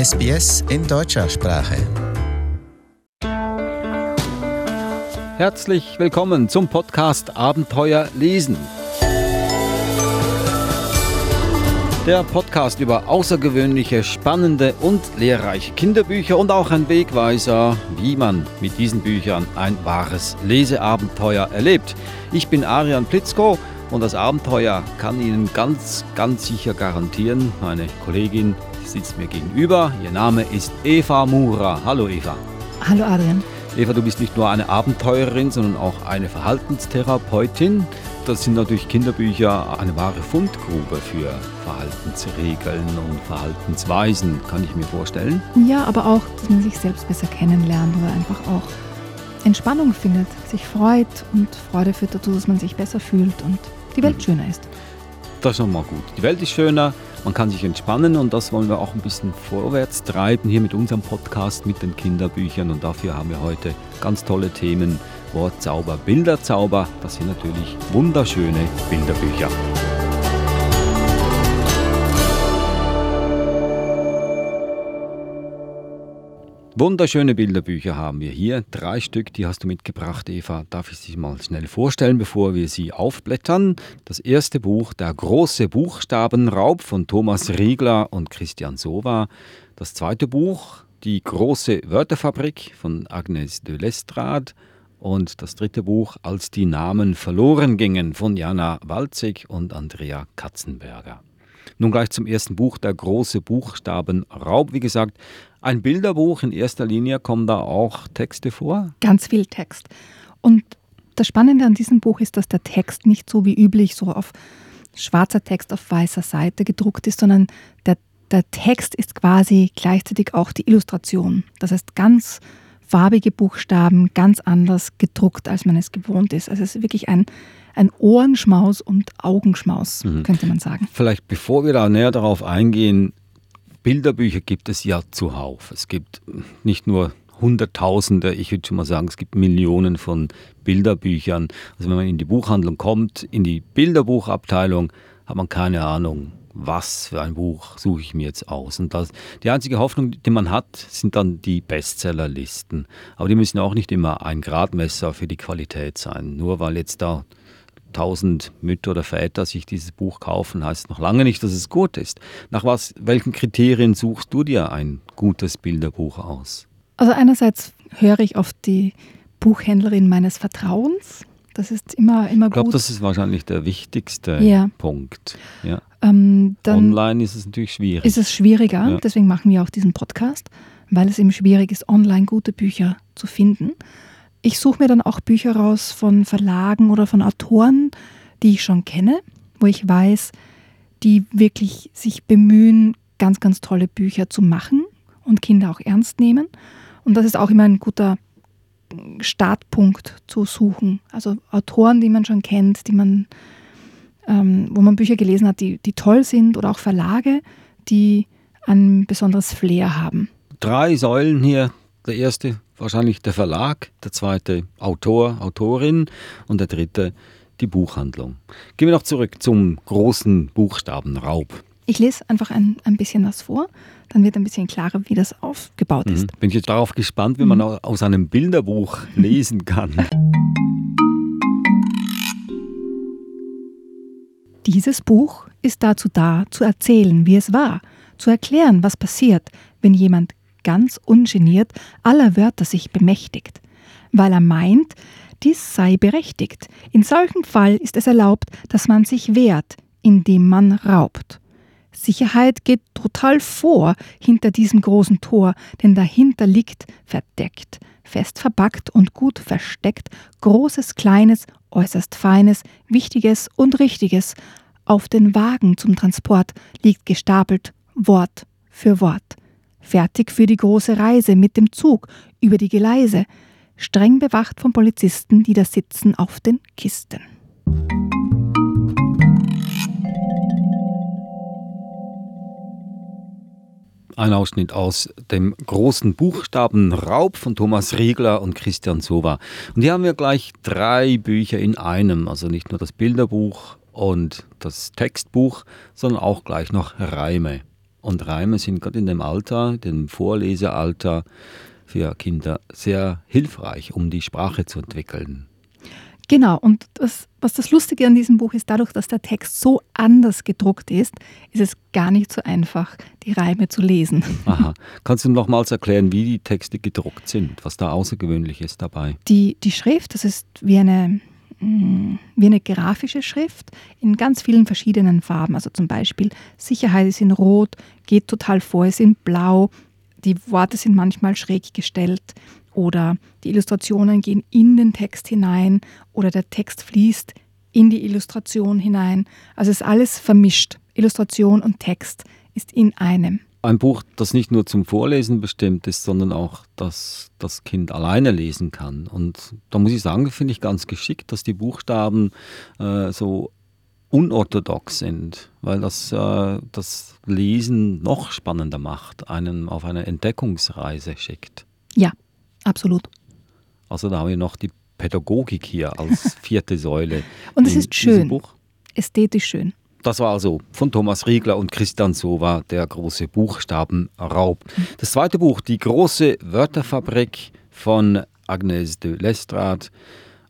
SBS in deutscher Sprache. Herzlich willkommen zum Podcast Abenteuer lesen. Der Podcast über außergewöhnliche, spannende und lehrreiche Kinderbücher und auch ein Wegweiser, wie man mit diesen Büchern ein wahres Leseabenteuer erlebt. Ich bin Arian Plitzko und das Abenteuer kann Ihnen ganz, ganz sicher garantieren. Meine Kollegin sitzt mir gegenüber. Ihr Name ist Eva Mura. Hallo Eva. Hallo Adrian. Eva, du bist nicht nur eine Abenteurerin, sondern auch eine Verhaltenstherapeutin. Das sind natürlich Kinderbücher eine wahre Fundgrube für Verhaltensregeln und Verhaltensweisen, kann ich mir vorstellen. Ja, aber auch, dass man sich selbst besser kennenlernt oder einfach auch Entspannung findet, sich freut und Freude führt dazu, dass man sich besser fühlt und die Welt mhm. schöner ist. Das ist nochmal gut. Die Welt ist schöner, man kann sich entspannen und das wollen wir auch ein bisschen vorwärts treiben hier mit unserem Podcast, mit den Kinderbüchern und dafür haben wir heute ganz tolle Themen. Wortzauber, Bilderzauber, das sind natürlich wunderschöne Bilderbücher. Wunderschöne Bilderbücher haben wir hier. Drei Stück, die hast du mitgebracht, Eva. Darf ich sie mal schnell vorstellen, bevor wir sie aufblättern? Das erste Buch, Der große Buchstabenraub von Thomas Riegler und Christian Sova. Das zweite Buch, Die große Wörterfabrik von Agnes de Lestrade. Und das dritte Buch, Als die Namen verloren gingen von Jana Walzig und Andrea Katzenberger. Nun gleich zum ersten Buch, der große Buchstabenraub. Wie gesagt, ein Bilderbuch in erster Linie, kommen da auch Texte vor? Ganz viel Text. Und das Spannende an diesem Buch ist, dass der Text nicht so wie üblich so auf schwarzer Text auf weißer Seite gedruckt ist, sondern der, der Text ist quasi gleichzeitig auch die Illustration. Das heißt, ganz farbige Buchstaben, ganz anders gedruckt, als man es gewohnt ist. Also es ist wirklich ein, ein Ohrenschmaus und Augenschmaus, mhm. könnte man sagen. Vielleicht bevor wir da näher darauf eingehen, Bilderbücher gibt es ja zuhauf. Es gibt nicht nur Hunderttausende, ich würde schon mal sagen, es gibt Millionen von Bilderbüchern. Also wenn man in die Buchhandlung kommt, in die Bilderbuchabteilung, hat man keine Ahnung, was für ein Buch suche ich mir jetzt aus. Und das, die einzige Hoffnung, die man hat, sind dann die Bestsellerlisten. Aber die müssen auch nicht immer ein Gradmesser für die Qualität sein. Nur weil jetzt da tausend Mütter oder Väter sich dieses Buch kaufen, heißt noch lange nicht, dass es gut ist. Nach was, welchen Kriterien suchst du dir ein gutes Bilderbuch aus? Also einerseits höre ich auf die Buchhändlerin meines Vertrauens. Das ist immer, immer ich glaube, gut. das ist wahrscheinlich der wichtigste ja. Punkt. Ja. Ähm, online ist es natürlich schwierig. Ist es schwieriger, ja. deswegen machen wir auch diesen Podcast, weil es eben schwierig ist, online gute Bücher zu finden. Ich suche mir dann auch Bücher raus von Verlagen oder von Autoren, die ich schon kenne, wo ich weiß, die wirklich sich bemühen, ganz, ganz tolle Bücher zu machen und Kinder auch ernst nehmen. Und das ist auch immer ein guter Startpunkt zu suchen. Also Autoren, die man schon kennt, die man, ähm, wo man Bücher gelesen hat, die, die toll sind oder auch Verlage, die ein besonderes Flair haben. Drei Säulen hier. Der erste wahrscheinlich der Verlag, der zweite Autor, Autorin und der dritte die Buchhandlung. Gehen wir noch zurück zum großen Buchstabenraub. Ich lese einfach ein, ein bisschen was vor, dann wird ein bisschen klarer, wie das aufgebaut mhm. ist. Bin ich jetzt darauf gespannt, wie mhm. man aus einem Bilderbuch lesen kann. Dieses Buch ist dazu da, zu erzählen, wie es war, zu erklären, was passiert, wenn jemand ganz ungeniert aller Wörter sich bemächtigt, weil er meint, dies sei berechtigt. In solchem Fall ist es erlaubt, dass man sich wehrt, indem man raubt. Sicherheit geht total vor hinter diesem großen Tor, denn dahinter liegt, verdeckt, fest verpackt und gut versteckt, Großes, Kleines, äußerst Feines, Wichtiges und Richtiges. Auf den Wagen zum Transport liegt gestapelt Wort für Wort fertig für die große Reise mit dem Zug über die Geleise, streng bewacht von Polizisten, die da sitzen auf den Kisten. Ein Ausschnitt aus dem großen Buchstabenraub von Thomas Riegler und Christian Sova. Und hier haben wir gleich drei Bücher in einem, also nicht nur das Bilderbuch und das Textbuch, sondern auch gleich noch Reime. Und Reime sind gerade in dem Alter, dem Vorlesealter für Kinder sehr hilfreich, um die Sprache zu entwickeln. Genau, und das, was das Lustige an diesem Buch ist, dadurch, dass der Text so anders gedruckt ist, ist es gar nicht so einfach, die Reime zu lesen. Aha. Kannst du nochmals erklären, wie die Texte gedruckt sind, was da außergewöhnlich ist dabei? Die, die Schrift, das ist wie eine, wie eine grafische Schrift in ganz vielen verschiedenen Farben. Also zum Beispiel Sicherheit ist in Rot, geht total vor, ist in Blau, die Worte sind manchmal schräg gestellt oder die Illustrationen gehen in den Text hinein oder der Text fließt in die Illustration hinein. Also es ist alles vermischt. Illustration und Text ist in einem. Ein Buch, das nicht nur zum Vorlesen bestimmt ist, sondern auch, dass das Kind alleine lesen kann. Und da muss ich sagen, finde ich ganz geschickt, dass die Buchstaben äh, so unorthodox sind, weil das äh, das Lesen noch spannender macht, einen auf eine Entdeckungsreise schickt. Ja, absolut. Also da haben wir noch die Pädagogik hier als vierte Säule. Und es ist schön, ästhetisch schön. Das war also von Thomas Riegler und Christian Sova, der große Buchstabenraub. Das zweite Buch, Die große Wörterfabrik von Agnes de Lestrade.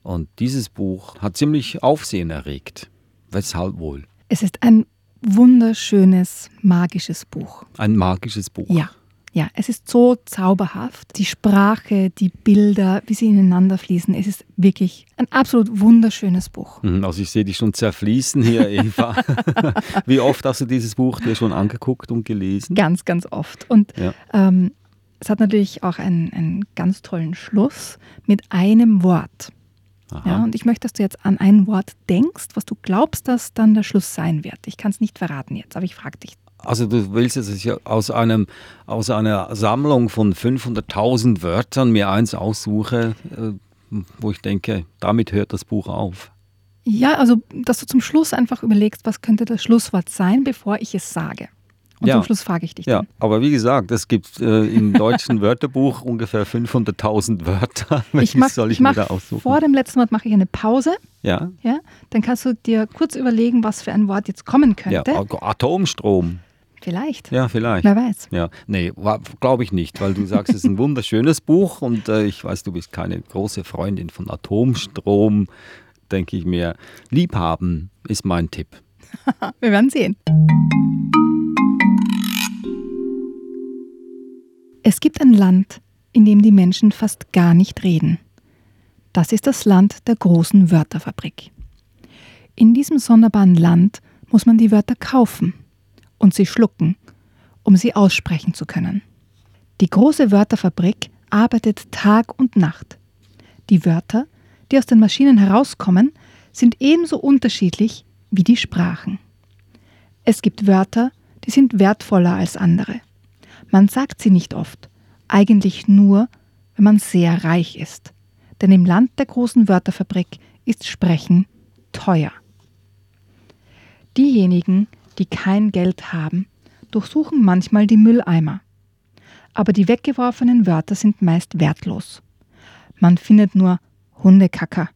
Und dieses Buch hat ziemlich Aufsehen erregt. Weshalb wohl? Es ist ein wunderschönes, magisches Buch. Ein magisches Buch. Ja. Ja, es ist so zauberhaft. Die Sprache, die Bilder, wie sie ineinander fließen. Es ist wirklich ein absolut wunderschönes Buch. Mhm, also ich sehe dich schon zerfließen hier, Eva. wie oft hast du dieses Buch dir schon angeguckt und gelesen? Ganz, ganz oft. Und ja. ähm, es hat natürlich auch einen, einen ganz tollen Schluss mit einem Wort. Ja, und ich möchte, dass du jetzt an ein Wort denkst, was du glaubst, dass dann der Schluss sein wird. Ich kann es nicht verraten jetzt, aber ich frage dich. Also du willst jetzt aus, einem, aus einer Sammlung von 500.000 Wörtern mir eins aussuche, äh, wo ich denke, damit hört das Buch auf. Ja, also dass du zum Schluss einfach überlegst, was könnte das Schlusswort sein, bevor ich es sage. Und ja. zum Schluss frage ich dich. Ja, aber wie gesagt, es gibt äh, im deutschen Wörterbuch ungefähr 500.000 Wörter. ich mach, soll ich, ich mir da aussuchen? Vor dem letzten Wort mache ich eine Pause. Ja. ja. Dann kannst du dir kurz überlegen, was für ein Wort jetzt kommen könnte. Ja, Atomstrom. Vielleicht. Ja, vielleicht. Wer weiß. Ja, nee, glaube ich nicht, weil du sagst, es ist ein wunderschönes Buch und äh, ich weiß, du bist keine große Freundin von Atomstrom. Denke ich mir, Liebhaben ist mein Tipp. Wir werden sehen. Es gibt ein Land, in dem die Menschen fast gar nicht reden. Das ist das Land der großen Wörterfabrik. In diesem sonderbaren Land muss man die Wörter kaufen und sie schlucken, um sie aussprechen zu können. Die große Wörterfabrik arbeitet Tag und Nacht. Die Wörter, die aus den Maschinen herauskommen, sind ebenso unterschiedlich wie die Sprachen. Es gibt Wörter, die sind wertvoller als andere. Man sagt sie nicht oft, eigentlich nur, wenn man sehr reich ist. Denn im Land der großen Wörterfabrik ist Sprechen teuer. Diejenigen, die kein Geld haben, durchsuchen manchmal die Mülleimer. Aber die weggeworfenen Wörter sind meist wertlos. Man findet nur Hundekacker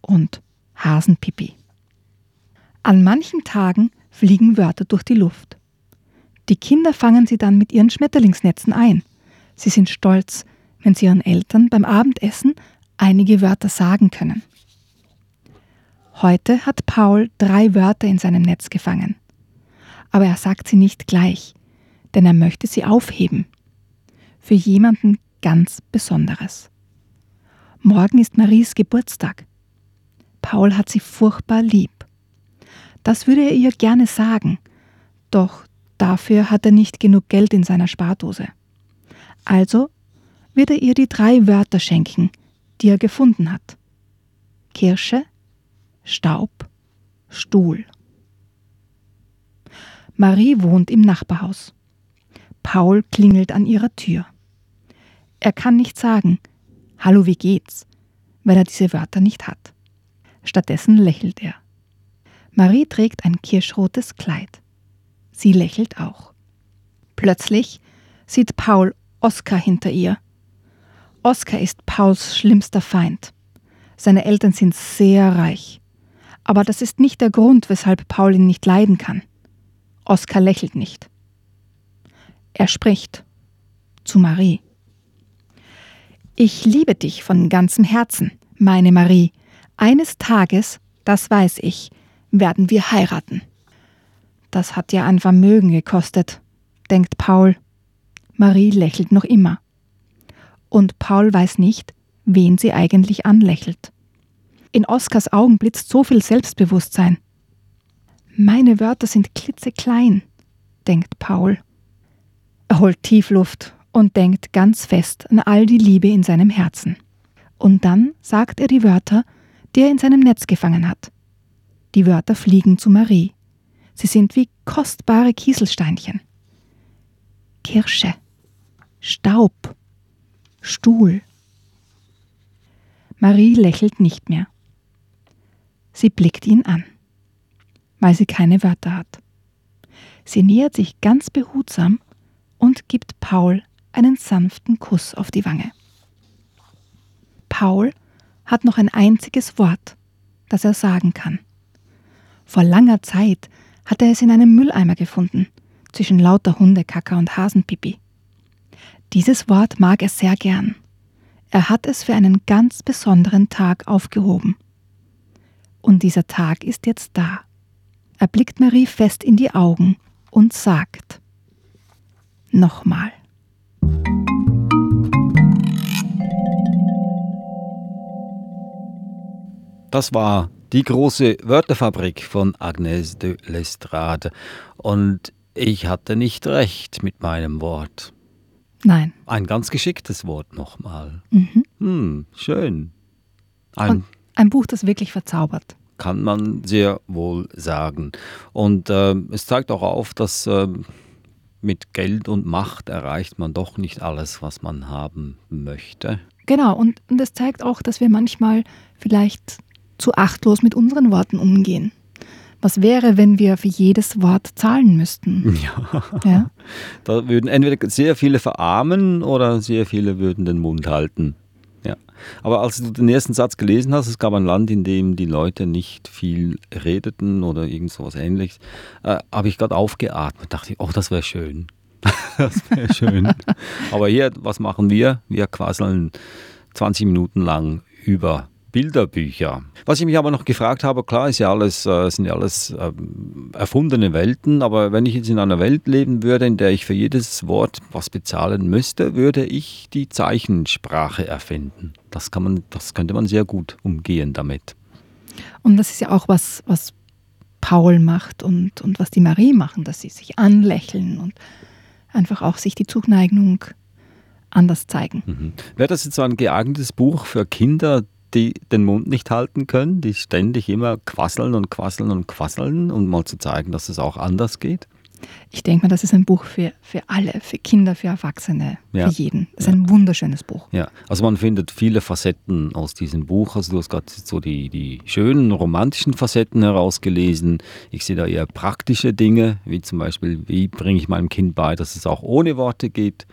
und Hasenpipi. An manchen Tagen fliegen Wörter durch die Luft. Die Kinder fangen sie dann mit ihren Schmetterlingsnetzen ein. Sie sind stolz, wenn sie ihren Eltern beim Abendessen einige Wörter sagen können. Heute hat Paul drei Wörter in seinem Netz gefangen. Aber er sagt sie nicht gleich, denn er möchte sie aufheben. Für jemanden ganz Besonderes. Morgen ist Maries Geburtstag. Paul hat sie furchtbar lieb. Das würde er ihr gerne sagen, doch Dafür hat er nicht genug Geld in seiner Spardose. Also wird er ihr die drei Wörter schenken, die er gefunden hat. Kirsche, Staub, Stuhl. Marie wohnt im Nachbarhaus. Paul klingelt an ihrer Tür. Er kann nicht sagen, Hallo, wie geht's, weil er diese Wörter nicht hat. Stattdessen lächelt er. Marie trägt ein kirschrotes Kleid. Sie lächelt auch. Plötzlich sieht Paul Oskar hinter ihr. Oskar ist Pauls schlimmster Feind. Seine Eltern sind sehr reich. Aber das ist nicht der Grund, weshalb Paul ihn nicht leiden kann. Oskar lächelt nicht. Er spricht zu Marie. Ich liebe dich von ganzem Herzen, meine Marie. Eines Tages, das weiß ich, werden wir heiraten. Das hat ja ein Vermögen gekostet, denkt Paul. Marie lächelt noch immer. Und Paul weiß nicht, wen sie eigentlich anlächelt. In Oskars Augen blitzt so viel Selbstbewusstsein. Meine Wörter sind klitzeklein, denkt Paul. Er holt tief Luft und denkt ganz fest an all die Liebe in seinem Herzen. Und dann sagt er die Wörter, die er in seinem Netz gefangen hat. Die Wörter fliegen zu Marie. Sie sind wie kostbare Kieselsteinchen. Kirsche, Staub, Stuhl. Marie lächelt nicht mehr. Sie blickt ihn an, weil sie keine Wörter hat. Sie nähert sich ganz behutsam und gibt Paul einen sanften Kuss auf die Wange. Paul hat noch ein einziges Wort, das er sagen kann. Vor langer Zeit hat er es in einem Mülleimer gefunden, zwischen lauter Hundekacker und Hasenpipi. Dieses Wort mag er sehr gern. Er hat es für einen ganz besonderen Tag aufgehoben. Und dieser Tag ist jetzt da. Er blickt Marie fest in die Augen und sagt Nochmal. Das war die große Wörterfabrik von Agnès de Lestrade. Und ich hatte nicht recht mit meinem Wort. Nein. Ein ganz geschicktes Wort nochmal. Mhm. Hm, schön. Ein, Und ein Buch, das wirklich verzaubert. Kann man sehr wohl sagen. Und äh, es zeigt auch auf, dass äh, mit Geld und Macht erreicht man doch nicht alles, was man haben möchte. Genau, und, und es zeigt auch, dass wir manchmal vielleicht zu achtlos mit unseren Worten umgehen. Was wäre, wenn wir für jedes Wort zahlen müssten? Ja. Ja? Da würden entweder sehr viele verarmen oder sehr viele würden den Mund halten. Ja. Aber als du den ersten Satz gelesen hast, es gab ein Land, in dem die Leute nicht viel redeten oder irgend sowas ähnliches, äh, habe ich gerade aufgeatmet, dachte ich, oh, das wäre schön. das wäre schön. Aber hier, was machen wir? Wir quasseln 20 Minuten lang über Bilderbücher. Was ich mich aber noch gefragt habe, klar, ist ja alles, äh, sind ja alles ähm, erfundene Welten, aber wenn ich jetzt in einer Welt leben würde, in der ich für jedes Wort was bezahlen müsste, würde ich die Zeichensprache erfinden. Das kann man, das könnte man sehr gut umgehen damit. Und das ist ja auch was, was Paul macht und, und was die Marie machen, dass sie sich anlächeln und einfach auch sich die Zuneigung anders zeigen. Mhm. Wäre das jetzt so ein geeignetes Buch für Kinder, die den Mund nicht halten können, die ständig immer quasseln und quasseln und quasseln, um mal zu zeigen, dass es auch anders geht? Ich denke mal, das ist ein Buch für, für alle, für Kinder, für Erwachsene, Ja. für jeden. Das ist ein wunderschönes Buch. Ja, also man findet viele Facetten aus diesem Buch. Also du hast gerade so die, die schönen romantischen Facetten herausgelesen. Ich sehe da eher praktische Dinge, wie zum Beispiel, wie bringe ich meinem Kind bei, dass es auch ohne Worte geht.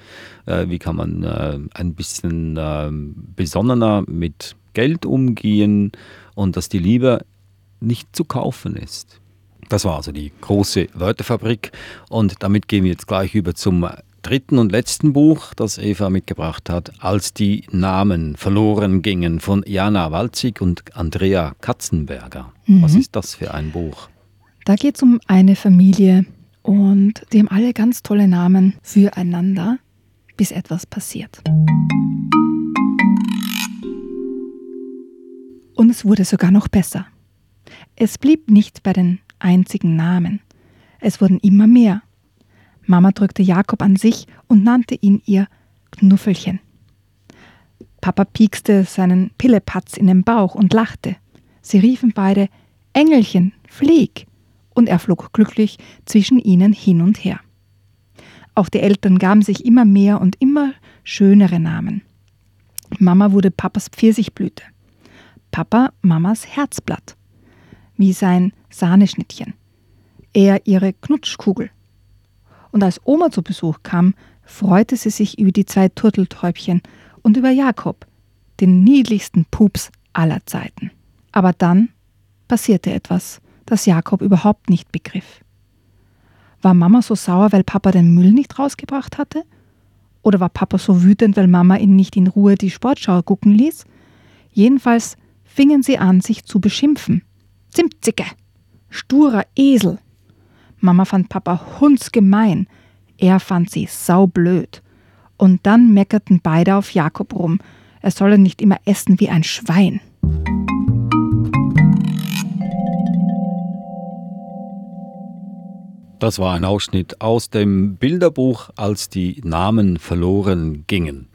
Äh, wie kann man äh, ein bisschen äh, besonnener mit Geld umgehen und dass die Liebe nicht zu kaufen ist. Das war also die große Wörterfabrik und damit gehen wir jetzt gleich über zum dritten und letzten Buch, das Eva mitgebracht hat, als die Namen verloren gingen von Jana Walzig und Andrea Katzenberger. Was ist das für ein Buch? Da geht es um eine Familie und die haben alle ganz tolle Namen füreinander, bis etwas passiert. Und es wurde sogar noch besser. Es blieb nicht bei den einzigen Namen. Es wurden immer mehr. Mama drückte Jakob an sich und nannte ihn ihr Knuffelchen. Papa piekste seinen Pillepatz in den Bauch und lachte. Sie riefen beide Engelchen, flieg! Und er flog glücklich zwischen ihnen hin und her. Auch die Eltern gaben sich immer mehr und immer schönere Namen. Mama wurde Papas Pfirsichblüte. Papa Mamas Herzblatt, wie sein Sahneschnittchen. Er ihre Knutschkugel. Und als Oma zu Besuch kam, freute sie sich über die zwei Turteltäubchen und über Jakob, den niedlichsten Pups aller Zeiten. Aber dann passierte etwas, das Jakob überhaupt nicht begriff. War Mama so sauer, weil Papa den Müll nicht rausgebracht hatte? Oder war Papa so wütend, weil Mama ihn nicht in Ruhe die Sportschau gucken ließ? Jedenfalls fingen sie an, sich zu beschimpfen. Zimtzicke! Sturer Esel! Mama fand Papa hundsgemein. Er fand sie saublöd. Und dann meckerten beide auf Jakob rum. Er solle nicht immer essen wie ein Schwein. Das war ein Ausschnitt aus dem Bilderbuch, als die Namen verloren gingen.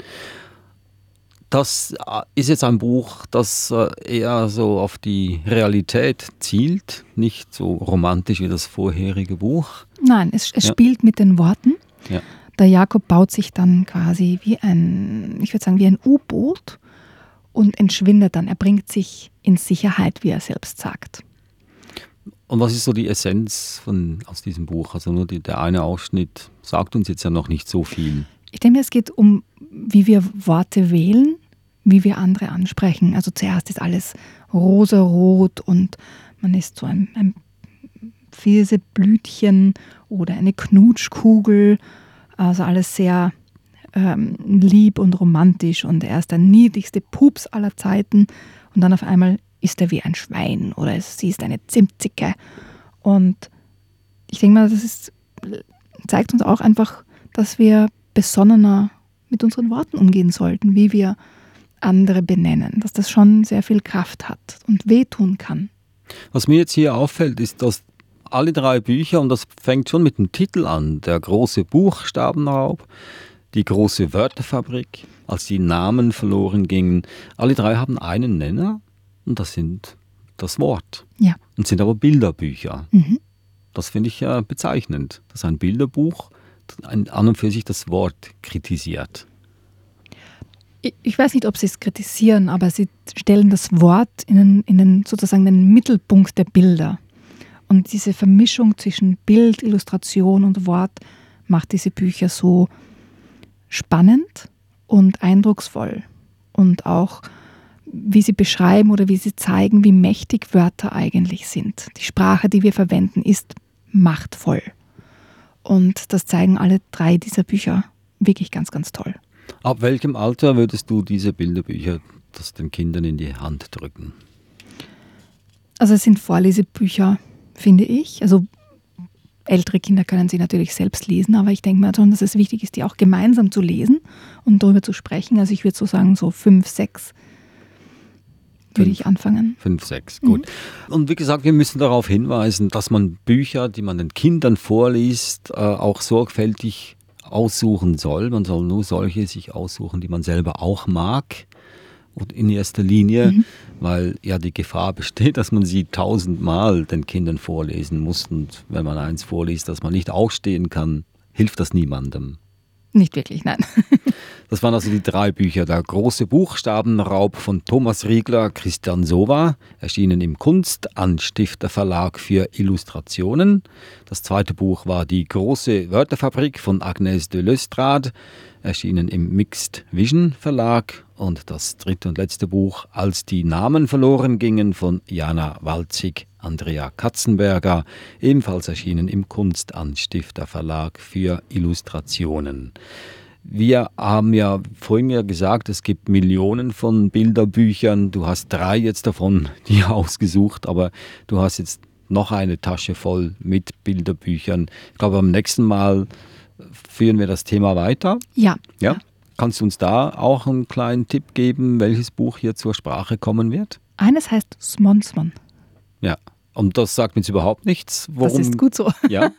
Das äh, ist jetzt ein Buch, das äh, eher so auf die Realität zielt, nicht so romantisch wie das vorherige Buch. Nein, es, es ja. spielt mit den Worten. Ja. Der Jakob baut sich dann quasi wie ein, ich würde sagen, wie ein U-Boot und entschwindet dann. Er bringt sich in Sicherheit, wie er selbst sagt. Und was ist so die Essenz von, aus diesem Buch? Also nur die, der eine Ausschnitt sagt uns jetzt ja noch nicht so viel. Ich denke, es geht um, wie wir Worte wählen, wie wir andere ansprechen. Also zuerst ist alles rosarot und man ist so ein, ein Pfirseblütchen oder eine Knutschkugel. Also alles sehr ähm, lieb und romantisch und er ist der niedlichste Pups aller Zeiten. Und dann auf einmal ist er wie ein Schwein oder sie ist eine Zimtzicke. Und ich denke mal, das ist, zeigt uns auch einfach, dass wir besonnener mit unseren Worten umgehen sollten, wie wir andere benennen, dass das schon sehr viel Kraft hat und wehtun kann. Was mir jetzt hier auffällt, ist, dass alle drei Bücher, und das fängt schon mit dem Titel an, der große Buchstabenraub, die große Wörterfabrik, als die Namen verloren gingen, alle drei haben einen Nenner, und das sind das Wort. Ja. Und sind aber Bilderbücher. Mhm. Das finde ich ja bezeichnend, dass ein Bilderbuch an und für sich das Wort kritisiert. Ich weiß nicht, ob Sie es kritisieren, aber Sie stellen das Wort in den, in den sozusagen den Mittelpunkt der Bilder. Und diese Vermischung zwischen Bild, Illustration und Wort macht diese Bücher so spannend und eindrucksvoll und auch wie sie beschreiben oder wie sie zeigen, wie mächtig Wörter eigentlich sind. Die Sprache, die wir verwenden, ist machtvoll. Und das zeigen alle drei dieser Bücher wirklich ganz, ganz toll. Ab welchem Alter würdest du diese Bilderbücher das den Kindern in die Hand drücken? Also es sind Vorlesebücher, finde ich. Also ältere Kinder können sie natürlich selbst lesen, aber ich denke mal schon, dass es wichtig ist, die auch gemeinsam zu lesen und darüber zu sprechen. Also ich würde so sagen, so fünf, sechs würde ich anfangen. Fünf, sechs, gut. Mhm. Und wie gesagt, wir müssen darauf hinweisen, dass man Bücher, die man den Kindern vorliest, äh, auch sorgfältig aussuchen soll. Man soll nur solche sich aussuchen, die man selber auch mag. Und in erster Linie, mhm. weil ja die Gefahr besteht, dass man sie tausendmal den Kindern vorlesen muss. Und wenn man eins vorliest, dass man nicht aufstehen kann, hilft das niemandem. Nicht wirklich, nein. Das waren also die drei Bücher. Der große Buchstabenraub von Thomas Riegler, Christian Sova, erschienen im Kunstanstifter Verlag für Illustrationen. Das zweite Buch war Die große Wörterfabrik von Agnès de Lestrade, erschienen im Mixed Vision Verlag. Und das dritte und letzte Buch Als die Namen verloren gingen von Jana Walzig, Andrea Katzenberger, ebenfalls erschienen im Kunstanstifter Verlag für Illustrationen. Wir haben ja vorhin ja gesagt, es gibt Millionen von Bilderbüchern. Du hast drei jetzt davon dir ausgesucht, aber du hast jetzt noch eine Tasche voll mit Bilderbüchern. Ich glaube, beim nächsten Mal führen wir das Thema weiter. Ja. Ja. Kannst du uns da auch einen kleinen Tipp geben, welches Buch hier zur Sprache kommen wird? Eines heißt Smonsmon. Ja. Und das sagt mir jetzt überhaupt nichts. Worum, das ist gut so. Ja.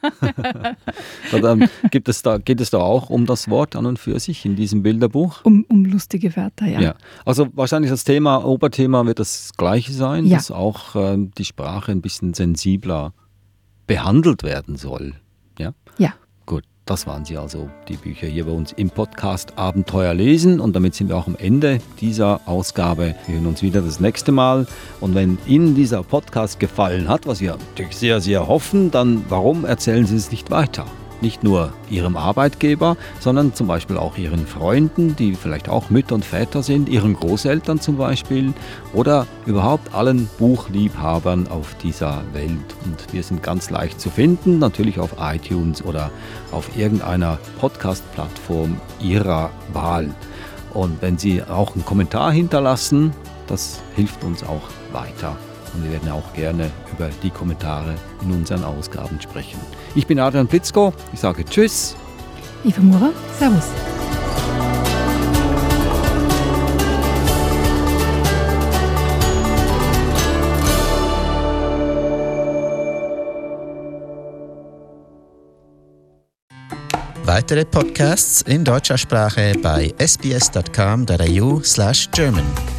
dann gibt es da, geht es da auch um das Wort an und für sich in diesem Bilderbuch? Um, um lustige Wörter, ja. ja. Also wahrscheinlich das Thema, Oberthema wird das gleiche sein, ja. dass auch äh, die Sprache ein bisschen sensibler behandelt werden soll. Ja. Ja. Das waren sie also, die Bücher hier bei uns im Podcast Abenteuer lesen. Und damit sind wir auch am Ende dieser Ausgabe. Wir hören uns wieder das nächste Mal. Und wenn Ihnen dieser Podcast gefallen hat, was wir natürlich sehr, sehr hoffen, dann warum erzählen Sie es nicht weiter? Nicht nur Ihrem Arbeitgeber, sondern zum Beispiel auch Ihren Freunden, die vielleicht auch Mütter und Väter sind, Ihren Großeltern zum Beispiel oder überhaupt allen Buchliebhabern auf dieser Welt. Und wir sind ganz leicht zu finden, natürlich auf iTunes oder auf irgendeiner Podcast-Plattform Ihrer Wahl. Und wenn Sie auch einen Kommentar hinterlassen, das hilft uns auch weiter. Und wir werden auch gerne über die Kommentare in unseren Ausgaben sprechen. Ich bin Adrian Plitzko, ich sage Tschüss. Eva Mura, Servus. Weitere Podcasts in deutscher Sprache bei sbs.com.au/german.